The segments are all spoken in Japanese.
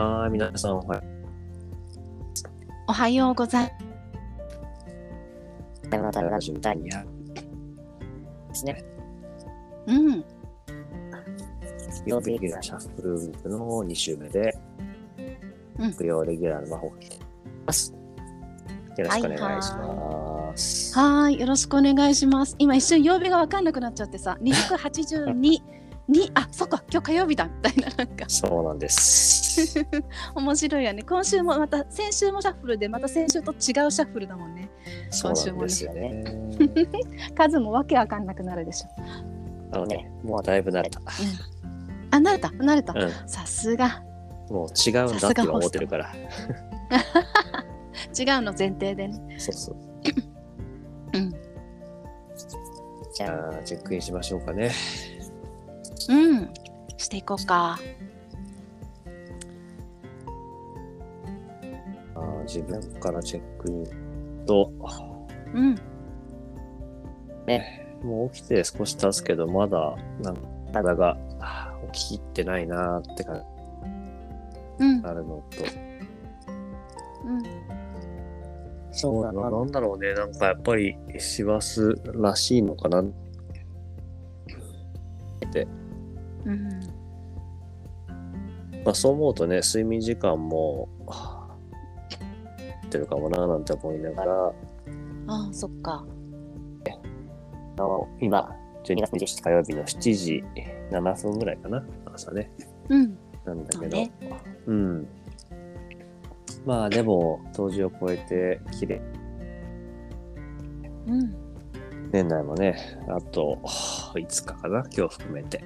はーい、皆さんおはよおはようございう。またラジオ第200ですね。うん。曜日レギュラーシャッフルウィークの2週目で、うん木曜レギュラーの魔法が来ています。よろしくお願いします。はーい、よろしくお願いします。今一瞬曜日が分かんなくなっちゃってさ、282にあ、そっか、今日火曜日だみたいななんかそうなんです。面白いよね。今週もまた先週もシャッフルで、また先週と違うシャッフルだもんね。そうなんですよね。数もわけわかんなくなるでしょ。あのね、もうだいぶ慣れた。あ、慣れた、慣れた。うさすが。ん、もう違うんだって今思ってるから。違うの前提でね。そうそう。うん。じゃあ、チェックインしましょうかね。うん。していこうか。あー自分からチェックインと、うん。もう起きて少し経つけど、まだ、なんか、体が起ききってないなーって感うんじ。あるのと、うん。そうだな、なんだろうね、なんかやっぱり、師走らしいのかな。うん。まあそう思うとね、睡眠時間も、はあってるかもな、なんて思いながら、ああ、そっか。あの今、12月27日火曜日の7時7分ぐらいかな、朝ね。うん。なんだけど、そうねうん。まあでも、当時を超えて、綺麗うん。年内もね、あと5日かな、今日含めて。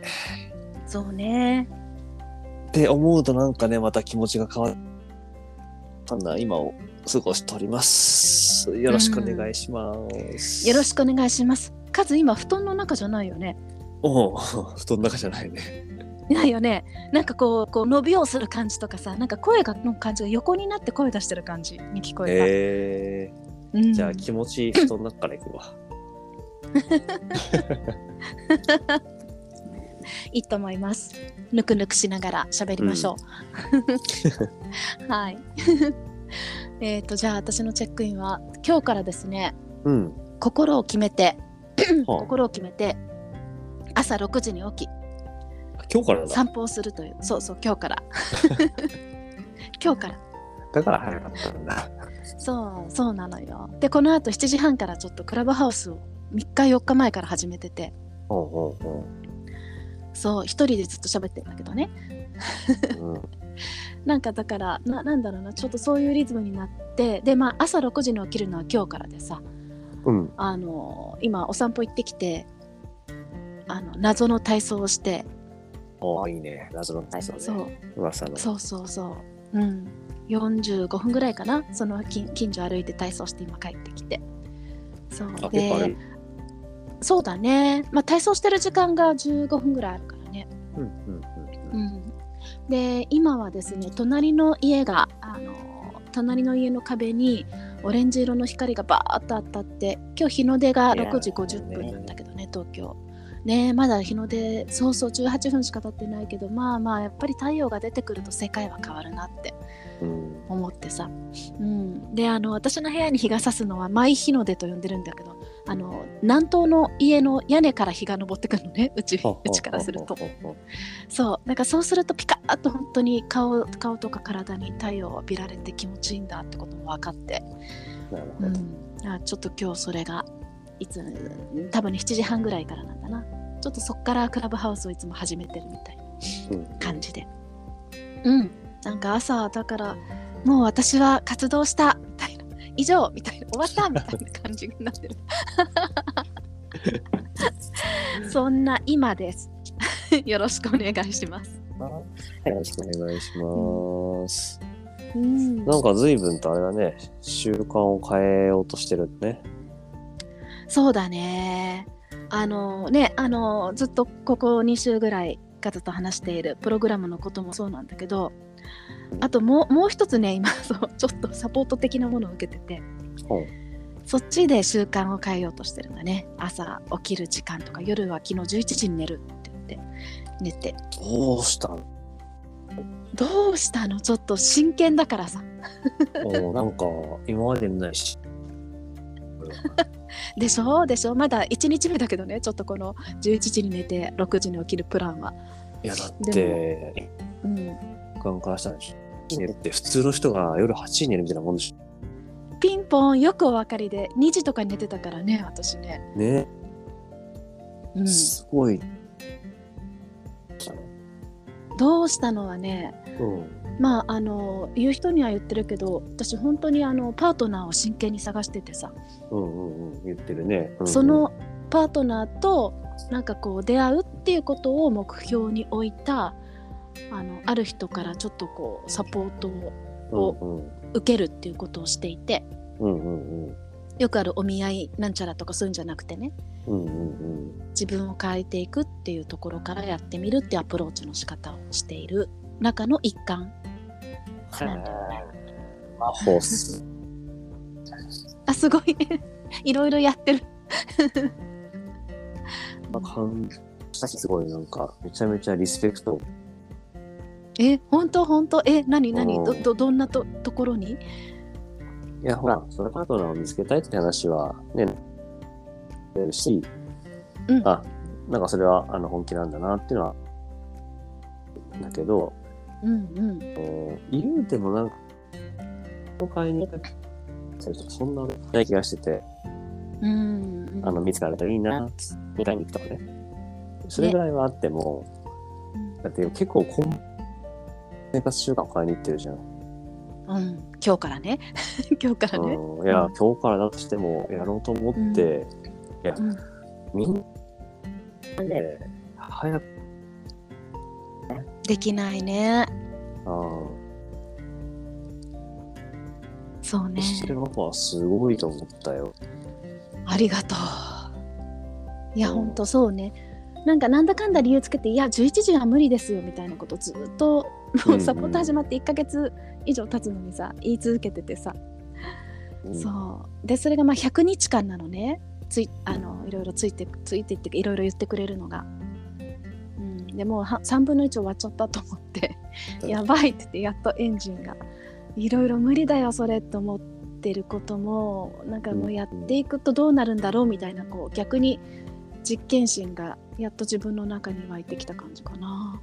そうね。って思うとなんかね、また気持ちが変わる。そんな今を過ごしております。よろしくお願いします。よろしくお願いします。カズ今布団の中じゃないよね？おう布団の中じゃないね。ないよね。なんかこうこう伸びをする感じとかさ、なんか声がの感じが横になって声出してる感じに聞こえた。えうんー、じゃあ気持ちいい布団の中から行くわ。いいと思います。ぬくぬくしながら喋りましょう。はい。えっとじゃあ私のチェックインは今日からですね、うん。心を決めては 心を決めて朝6時に起きあ、今日から。散歩をするというそうそう今日から 今日からだから早かったんだ。そうそうなのよでこのあと7時半からちょっとクラブハウスを3日4日前から始めててほうほうほそう一人でずっと喋ってるんだけどねう。うん。なんかだからななんだろうなちょっとそういうリズムになってでまあ朝6時に起きるのは今日からでさうん。あの今お散歩行ってきてあの謎の体操をしておいいね。謎の体操ね。そう噂の。そうそうそう。うん。45分ぐらいかな。その近近所歩いて体操して今帰ってきて。そうでる。そうだね。まあ体操してる時間が15分ぐらいあるからね。うんうんうんうん。うん。で今はですね隣の家があの隣の家の壁にオレンジ色の光がバーッと当たって今日日の出がいやー6時50分なんだけどね東京。ねまだ日の出そうそう18分しか経ってないけどまあまあやっぱり太陽が出てくると世界は変わるなってうん。思ってさ、うん、であの私の部屋に日が差すのは舞日の出と呼んでるんだけどあの南東の家の屋根から日が昇ってくるのねうちうちからすると。そう。なんかそうするとピカッと本当に顔顔とか体に太陽を浴びられて気持ちいいんだってことも分かって。うん、あちょっと今日それがいつ多分ね7時半ぐらいからなんだな。ちょっとそっからクラブハウスをいつも始めてるみたいなう。ん感じで。うん。なんか朝だからもう私は活動したみたいな。以上みたいな。終わったみたいな感じになってる。そんな今です。よろしくお願いします。よろしくお願いします。うん。なんか随分とあれだね、習慣を変えようとしてるね。そうだね。あのねあのずっとここ2週ぐらいかずと話しているプログラムのこともそうなんだけどあともうもう一つね今 そうちょっとサポート的なものを受けててそっちで習慣を変えようとしてるんだね。朝起きる時間とか夜は昨日11時に寝るって言って寝て。どうしたの？どうしたの？ちょっと真剣だからさ。おなんか今までにないし。でしょでしょ？まだ1日目だけどねちょっとこの11時に寝て6時に起きるプランは。いやだって、うん、僕からしたら寝るって普通の人が夜8時に寝るみたいなもんでしピンポンよくお分かりで2時とかに寝てたからね私ね。ょ。ね、うん、すごい。どうしたのはねうん。まああの言う人には言ってるけど私本当にあのパートナーを真剣に探しててさ、うんうんうん。言ってるね。うんうん。そのパートナーとなんかこう出会うっていうことを目標に置いたあのある人からちょっとこうサポートをうんうん。受けるっていうことをしていて。うんうんうん。よくあるお見合いなんちゃらとかそういうんじゃなくてね。うんうん。自分を変えていくっていうところからやってみるっていうアプローチの仕方をしている中の一環。うん。なんだよね魔法っす。あすごい。いろいろやってる。まあ、感したしすごいなんかめちゃめちゃリスペクト。え本当？本当？え何？何？うん。どどどんなとところに？いやほらそのパートナーを見つけたいって話はね出るし、うん。あなんかそれはあの本気なんだなっていうのはだけど、うんうん。言うてもなんか都会にそんなない気がしてて、うんうん。あの見つかるといいなみたいに行くとかね。それぐらいはあっても、だって結構こん生活習慣を変えに行ってるじゃん。うん、今日からね。今日からね、うん、いや、うん。今日からだとしてもやろうと思って、いや、うん。みんなね、早く、できないね。あそうね。あ、してるのはすごいと思ったよ。ありがとう。いやうんほんとそうね。なんかなんだかんだ理由つけていや11時は無理ですよみたいなことずっともう サポート始まって1ヶ月以上経つのにさ言い続けててさ、うん。そう。でそれがまあ100日間なのね。ついあのいろいろついてついていっていろいろ言ってくれるのが、うん、でもうは3分の1終わっちゃったと思ってやばいって言ってやっとエンジンがいろいろ無理だよそれって思ってることもなんかもうやっていくとどうなるんだろうみたいなこう逆に実験心がやっと自分の中に湧いてきた感じかな。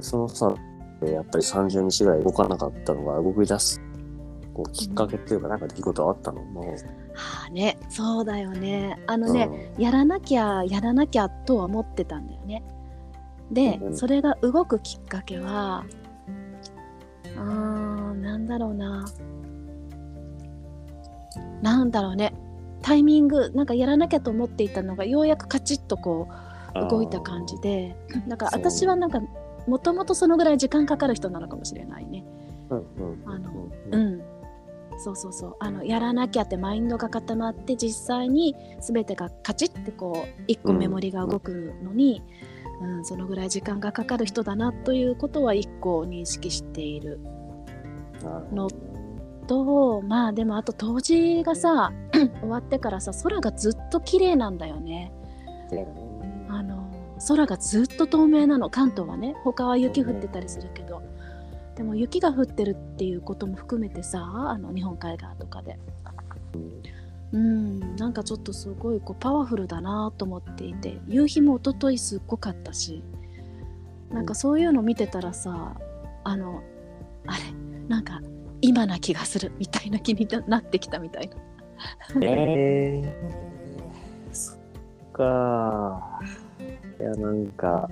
そのさ、やっぱり30日ぐらい動かなかったのが動き出す、こうきっかけっていうか、なんか出来事あったの？もはあねそうだよね。あのう、ね、やらなきゃやらなきゃとは思ってたんだよね。で、うんそれが動くきっかけはうーんなんだろうな。なんだろうね。タイミングなんかやらなきゃと思っていたのがようやくカチッとこう動いた感じで だから私はなんかもともとそのぐらい時間かかる人なのかもしれないね。うんうんあのうそうそうそう。あのやらなきゃってマインドが固まって実際に全てがカチッてこう一個メモリが動くのに、うんそのぐらい時間がかかる人だなということは一個認識している。のとまあでもあと冬至がさ 終わってからさ空がずっと綺麗なんだよね。あの空がずっと透明なの関東はね。他は雪降ってたりするけど。でも雪が降ってるっていうことも含めてさあの日本海側とかでうんなんかちょっとすごいこうパワフルだなと思っていて夕日も一昨日すっごかったしなんかそういうの見てたらさあのあれなんか今な気がするみたいな気になってきたみたいな。えー、そっか。いや、なんか、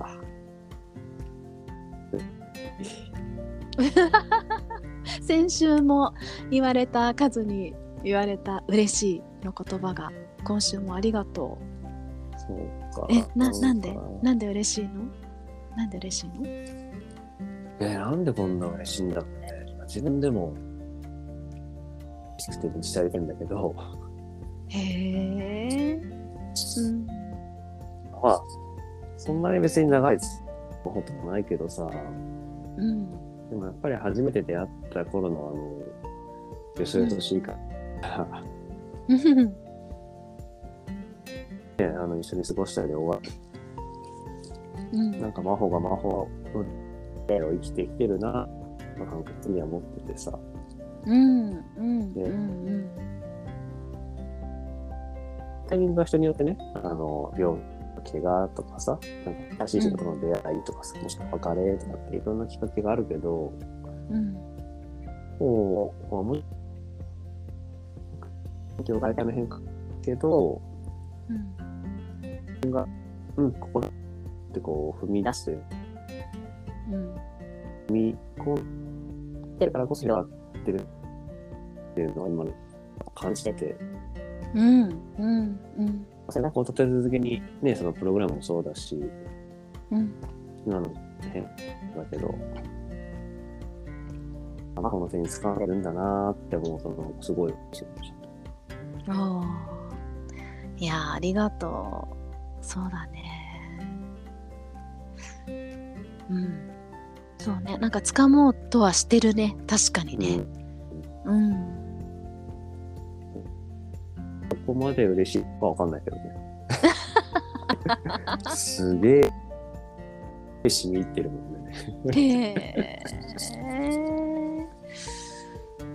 先週も言われた数に言われた嬉しいの言葉が今週もありがとそうか。うえななんで？かなんで嬉しいの？なんで嬉しいの？え、なんでこんな嬉しいんだろうね。自分でも、嬉しくて満ち足りてんだけど、へえ。うん。まあ、そんなに別に長いこともないけどさ、うん。でもやっぱり初めて出会った頃のあの、よそよそしいから、ね、あの、一緒に過ごしたり終わうんなんか真帆が真帆を生きてきてるな、まあ、感覚には持っててさ。うんうんでうん。タイミングが人によってね、あの、病気、怪我とかさ、なんか新しい仕事の出会いとかさ、もしくは別れとかっていろんなきっかけがあるけど、うん。もう、まあ、もう、業界の変化けど、うん。うん、ここだってこう踏み出して、うん。踏み込ん。でるからこそ広がってるっていうのは今感じてて、うん。うん。うん。それはこう立て続けにね、そのプログラムもそうだし、うん。今の変だけど、あこの手に使われるん。だなーって思うと、すごいおー。いやーありがとう。そうだね。うん。そうね。なんか掴もうとはしてるね。確かにね。うん、どこまで嬉しいかわかんないけどね。すげえ、しみ入ってるもんね。へえ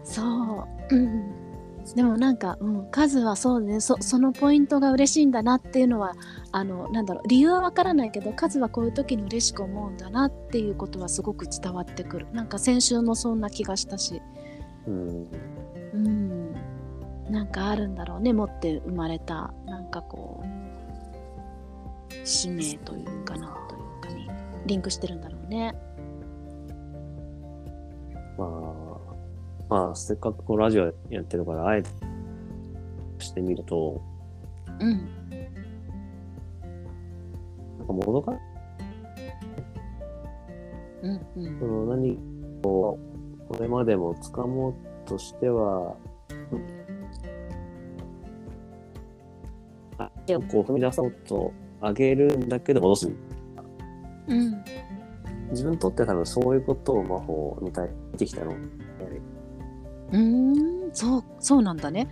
そう、うん、でもなんか、うん、数はそうね。そそのポイントが嬉しいんだなっていうのはあのなんだろう理由はわからないけど数はこういう時に嬉しく思うんだなっていうことはすごく伝わってくる。なんか先週もそんな気がしたし、うん。うん、なんかあるんだろうね持って生まれたなんかこう使命というかなというかにリンクしてるんだろうね。まあ、まあ、せっかくこうラジオやってるから、あえてしてみると、うん。なんかもどか、うんうん。その何こう、これまでも掴もうとしては、足をこう踏み出そうと上げるんだけど戻す。うん。自分にとっては多分そういうことを魔法に対してきたの。うーん、そう、そうなんだね。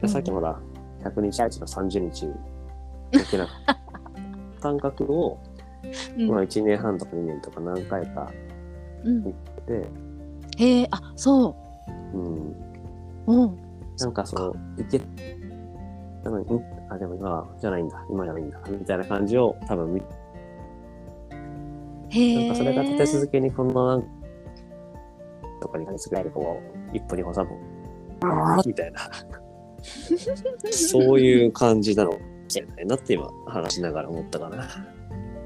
でさっきほら、100日あいつの30日的な感覚を、うん。まあ1年半とか2年とか何回かうん、で、へえ、あ、そう。ん、う。う。ん。なんかその、いけ、なのに、んあ、でも今じゃないんだ、今じゃないんだ、みたいな感じを多分見、へえ。なんかそれが立て続けにこのなんか、とか2ヶ月ぐらいでこう、一歩二歩三歩、あー。みたいな、そういう感じなのかもしれないなって今話しながら思ったかな。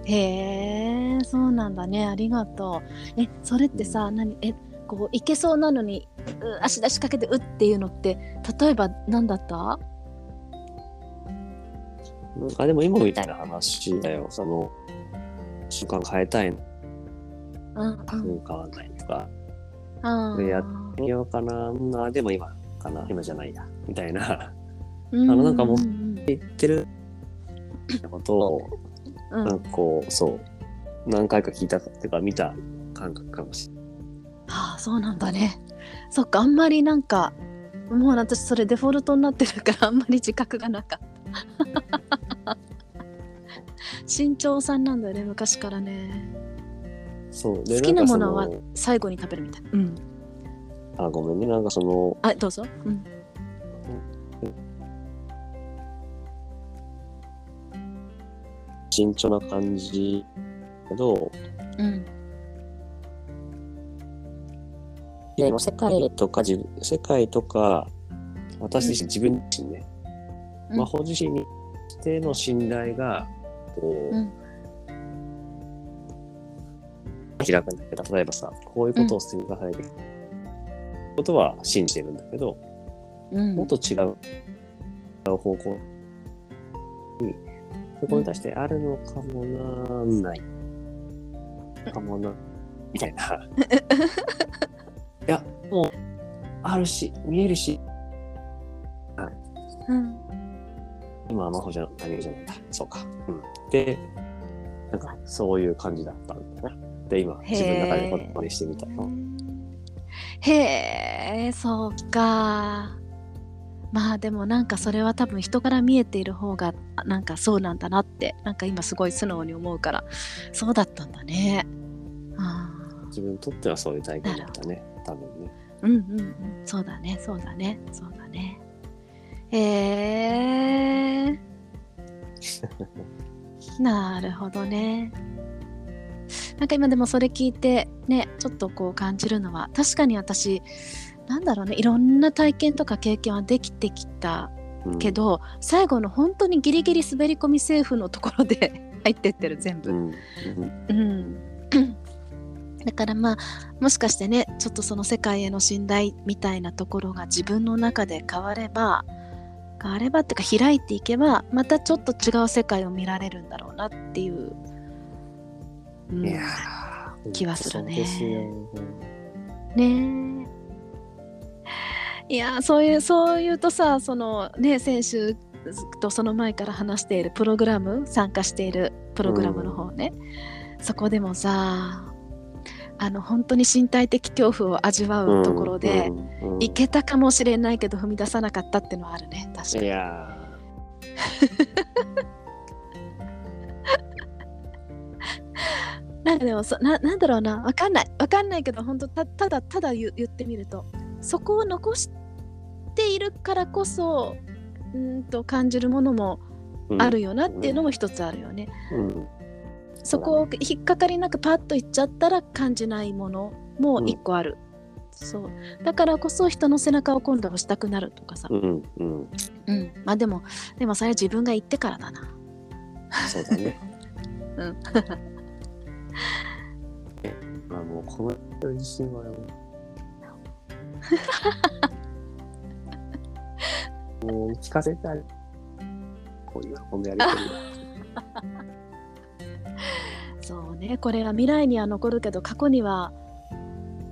へえ、そうなんだね。ありがとう。え、それってさ、何、え、こう、いけそうなのに、う足出しかけて、うっていうのって、例えば何だった？なんかでも今みたいな話だよ。その、習慣変えたいの、うん、うん、変わんないとか、うん。でや見ようかな、うんあでも今かな、今じゃないや、みたいな、うん、あのなんかもううんうん言ってることを、うんなんかこう、そう、何回か聞いたっていうか見た感覚かもしれない。ああ、そうなんだね。そっか、あんまりなんか、もう私それデフォルトになってるからあんまり自覚がなかった。慎重さんなんだよね、昔からね。そう。で好きなものは最後に食べるみたいな。うん。あ、ごめんね、なんかその、あ、どうぞ。うん。慎重な感じけど、うん。でも世界とか自分、世界とか、私自身、自分自身ね、うん魔法自身にしての信頼が、こう、うん開くんだけど、例えばさ、こういうことを積み重ねてきたことは信じてるんだけど、うん。もっと違う方向に、そこに対してあるのかもな、ない。かもな、みたいな。いや、もう、あるし、見えるし、うん。今は魔法じゃタイミングじゃないんだ。そうか。うん。で、なんか、そういう感じだったんだな。で、今、自分の中で言葉にしてみたよ。へえ、そうか。まあでもなんかそれは多分人から見えている方がなんかそうなんだなってなんか今すごい素直に思うからそうだったんだね。あ自分にとってはそういう体験だったね、多分ね。うんうんうんそうだねそうだねそうだねへえ なるほどねなんか今でもそれ聞いてねちょっとこう感じるのは確かに私なんだろうねいろんな体験とか経験はできてきたうん。け、ど、最後の本当にギリギリ滑り込みセーフのところで 入ってってる全部。う。ん。うん。うん、だからまあもしかしてねちょっとその世界への信頼みたいなところが自分の中で変われば変わればっていうか開いていけばまたちょっと違う世界を見られるんだろうなっていう、うん、いやー気はするね。ねえ。いやそういうそういうとさそのね選手とその前から話しているプログラム参加しているプログラムの方ね、そこでもさあの本当に身体的恐怖を味わうところで、うんうんうん。行けたかもしれないけど踏み出さなかったっていうのはあるね確かいに。や なんかでもそななんだろうな。わかんない。わかんないけど本当たただただ言言ってみると。そこを残しているからこそうんと感じるものもーあるよなっていうのも一つあるよね。うん。そこを引っかかりなくパッといっちゃったら感じないものも一個ある。そう。だからこそ人の背中を今度は押したくなるとかさ、うんうん。うん、まあでもでもそれは自分が言ってからだな。そうだね。うんまあもうこの人自身はよもう聞かせてあげこういう喜びやりとりそうね。これが未来には残るけど過去には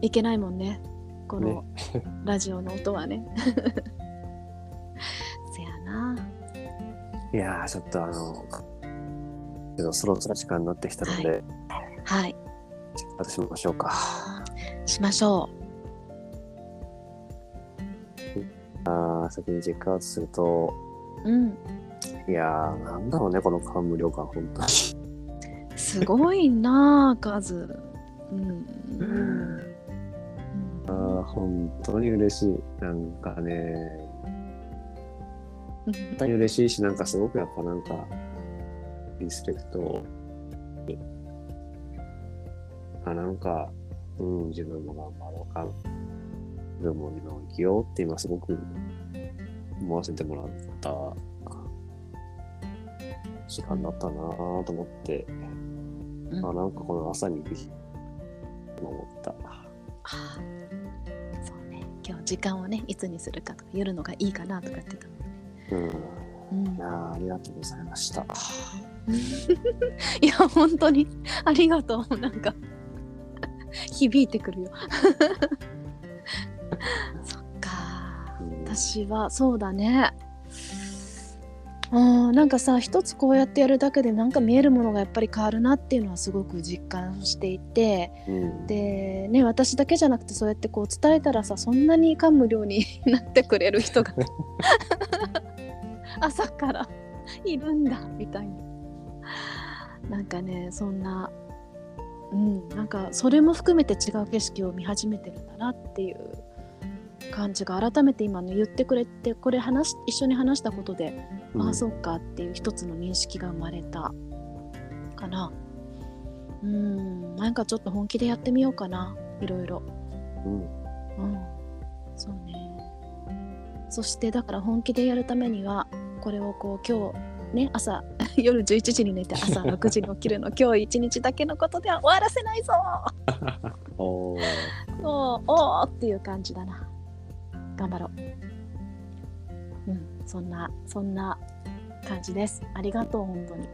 いけないもんね。このラジオの音はね。せやな。いやーちょっとあのけどそろそろ時間になってきたので、はい私しましょうか。しましょあー先にチェックアウトすると。う。うん。いやーなんだろうねこの感無量感本当に。すごいなあ数。うん。うん。あー本当に嬉しい。なんかね。うん。本当に嬉しいしなんかすごくやっぱなんかリスペクトあなんかうん自分も頑張ろうか自分も今を生きようって今すごく思わせてもらった時間だったなぁと思って、うん。あなんかこの朝にぜひ思った。あそうね。今日時間をねいつにするかとか夜のがいいかなとか言ってたうん。うん。いやーありがとうございました。いや本当に。ありがとう。なんか響いてくるよ。そっか。うん私はそうだね。うんなんかさ一つこうやってやるだけでなんか見えるものがやっぱり変わるなっていうのはすごく実感していて。うん。でね私だけじゃなくてそうやってこう伝えたらさそんなに感無量になってくれる人が。朝からいるんだみたいな。なんかねそんなうん。なんかそれも含めて違う景色を見始めてるんだなっていう感じが改めて今の言ってくれてこれ話し一緒に話したことで、ああそうかっていう一つの認識が生まれたかな。うん。なんかちょっと本気でやってみようかな。いろいろ。うん。うん。そうね。そしてだから本気でやるためにはこれをこう今日ね朝 夜11時に寝て朝6時に起きるの。今日一日だけのことでは終わらせないぞ。おー。おーおーっていう感じだな。頑張ろう。うんそんなそんな感じです。ありがとう本当に、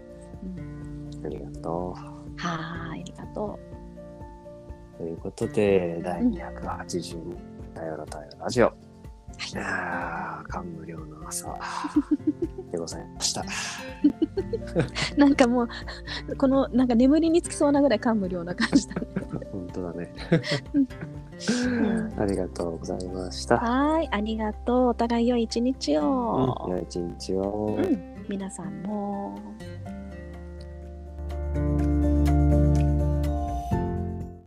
うん、ありがとはーいありがとう。ということで、第280頼ろ頼ろラジオ。ういやー、感無量の朝でございました。なんかもうこのなんか眠りにつきそうなぐらい感無量な感じだね、本当だね。うんありがとうございました。はーい、ありがとう。お互い良い一日を。良い一日を。うん、皆さんも。